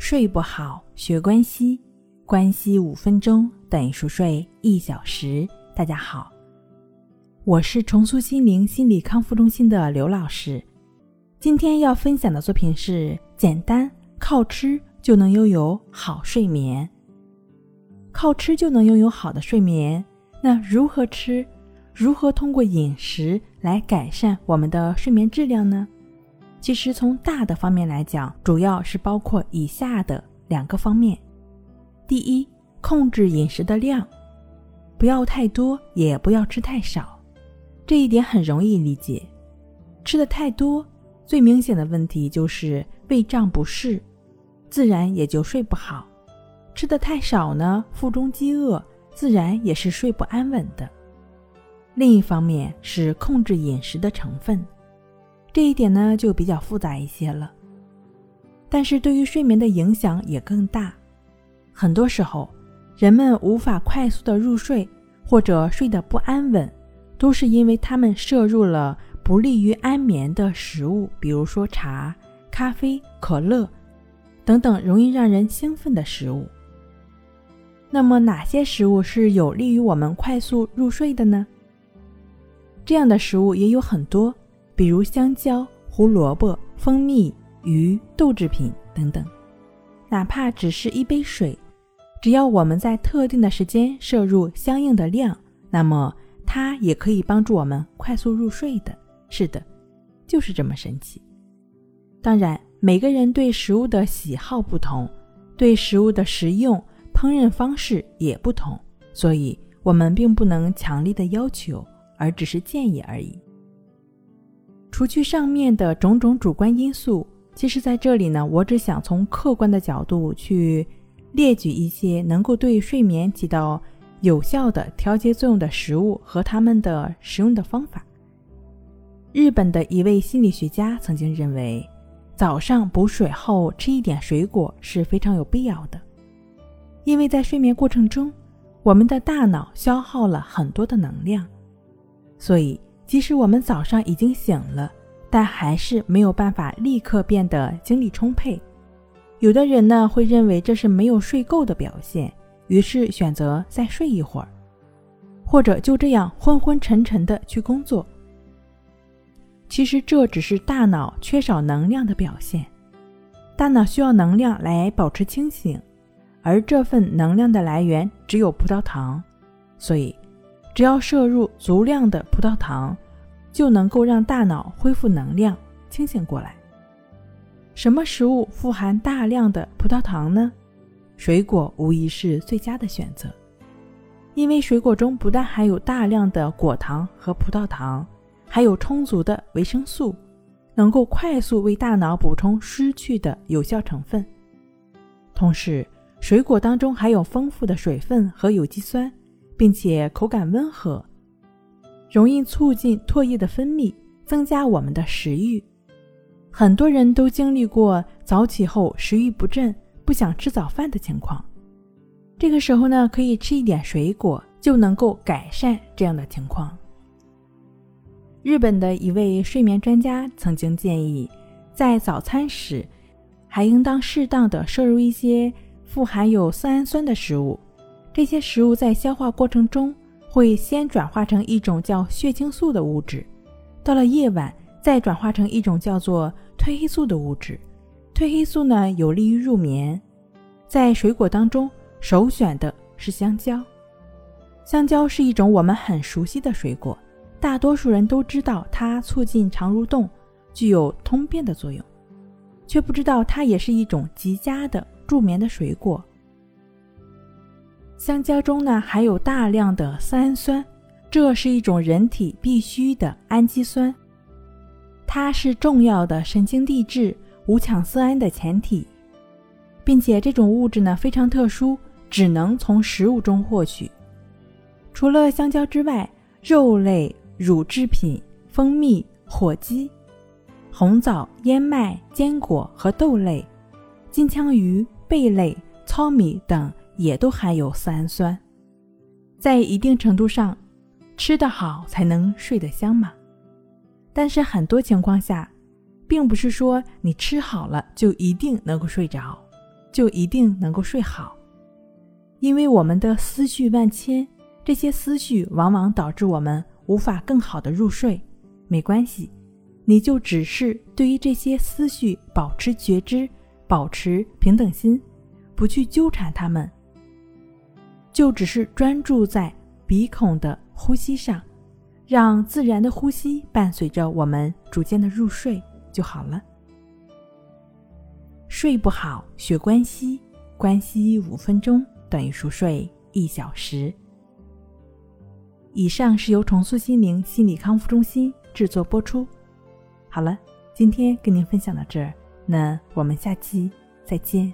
睡不好学关西，关西五分钟等于熟睡一小时。大家好，我是重塑心灵心理康复中心的刘老师。今天要分享的作品是：简单靠吃就能拥有好睡眠。靠吃就能拥有好的睡眠，那如何吃？如何通过饮食来改善我们的睡眠质量呢？其实从大的方面来讲，主要是包括以下的两个方面：第一，控制饮食的量，不要太多，也不要吃太少。这一点很容易理解。吃的太多，最明显的问题就是胃胀不适，自然也就睡不好；吃的太少呢，腹中饥饿，自然也是睡不安稳的。另一方面是控制饮食的成分。这一点呢就比较复杂一些了，但是对于睡眠的影响也更大。很多时候，人们无法快速的入睡或者睡得不安稳，都是因为他们摄入了不利于安眠的食物，比如说茶、咖啡、可乐等等容易让人兴奋的食物。那么哪些食物是有利于我们快速入睡的呢？这样的食物也有很多。比如香蕉、胡萝卜、蜂蜜、鱼、豆制品等等，哪怕只是一杯水，只要我们在特定的时间摄入相应的量，那么它也可以帮助我们快速入睡的。是的，就是这么神奇。当然，每个人对食物的喜好不同，对食物的食用、烹饪方式也不同，所以我们并不能强力的要求，而只是建议而已。除去上面的种种主观因素，其实在这里呢，我只想从客观的角度去列举一些能够对睡眠起到有效的调节作用的食物和它们的食用的方法。日本的一位心理学家曾经认为，早上补水后吃一点水果是非常有必要的，因为在睡眠过程中，我们的大脑消耗了很多的能量，所以。即使我们早上已经醒了，但还是没有办法立刻变得精力充沛。有的人呢会认为这是没有睡够的表现，于是选择再睡一会儿，或者就这样昏昏沉沉的去工作。其实这只是大脑缺少能量的表现。大脑需要能量来保持清醒，而这份能量的来源只有葡萄糖，所以。只要摄入足量的葡萄糖，就能够让大脑恢复能量，清醒过来。什么食物富含大量的葡萄糖呢？水果无疑是最佳的选择，因为水果中不但含有大量的果糖和葡萄糖，还有充足的维生素，能够快速为大脑补充失去的有效成分。同时，水果当中含有丰富的水分和有机酸。并且口感温和，容易促进唾液的分泌，增加我们的食欲。很多人都经历过早起后食欲不振、不想吃早饭的情况。这个时候呢，可以吃一点水果，就能够改善这样的情况。日本的一位睡眠专家曾经建议，在早餐时还应当适当的摄入一些富含有色氨酸的食物。这些食物在消化过程中会先转化成一种叫血清素的物质，到了夜晚再转化成一种叫做褪黑素的物质。褪黑素呢有利于入眠。在水果当中，首选的是香蕉。香蕉是一种我们很熟悉的水果，大多数人都知道它促进肠蠕动，具有通便的作用，却不知道它也是一种极佳的助眠的水果。香蕉中呢含有大量的色氨酸，这是一种人体必需的氨基酸，它是重要的神经递质五羟色胺的前体，并且这种物质呢非常特殊，只能从食物中获取。除了香蕉之外，肉类、乳制品、蜂蜜、火鸡、红枣、燕麦、坚果和豆类、金枪鱼、贝类、糙米等。也都含有色氨酸，在一定程度上，吃得好才能睡得香嘛。但是很多情况下，并不是说你吃好了就一定能够睡着。就一定能够睡好，因为我们的思绪万千，这些思绪往往导致我们无法更好的入睡。没关系，你就只是对于这些思绪保持觉知，保持平等心，不去纠缠他们，就只是专注在鼻孔的呼吸上，让自然的呼吸伴随着我们逐渐的入睡就好了。睡不好，学关息，关息五分钟等于熟睡一小时。以上是由重塑心灵心理康复中心制作播出。好了，今天跟您分享到这儿，那我们下期再见。